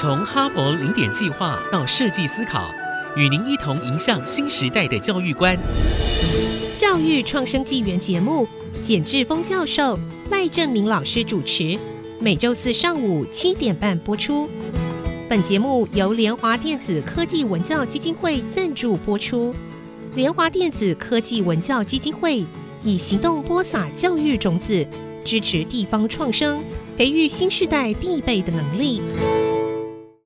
从哈佛零点计划到设计思考，与您一同迎向新时代的教育观。教育创生纪元节目，简志峰教授、赖正明老师主持，每周四上午七点半播出。本节目由联华电子科技文教基金会赞助播出。联华电子科技文教基金会以行动播撒教育种子，支持地方创生，培育新时代必备的能力。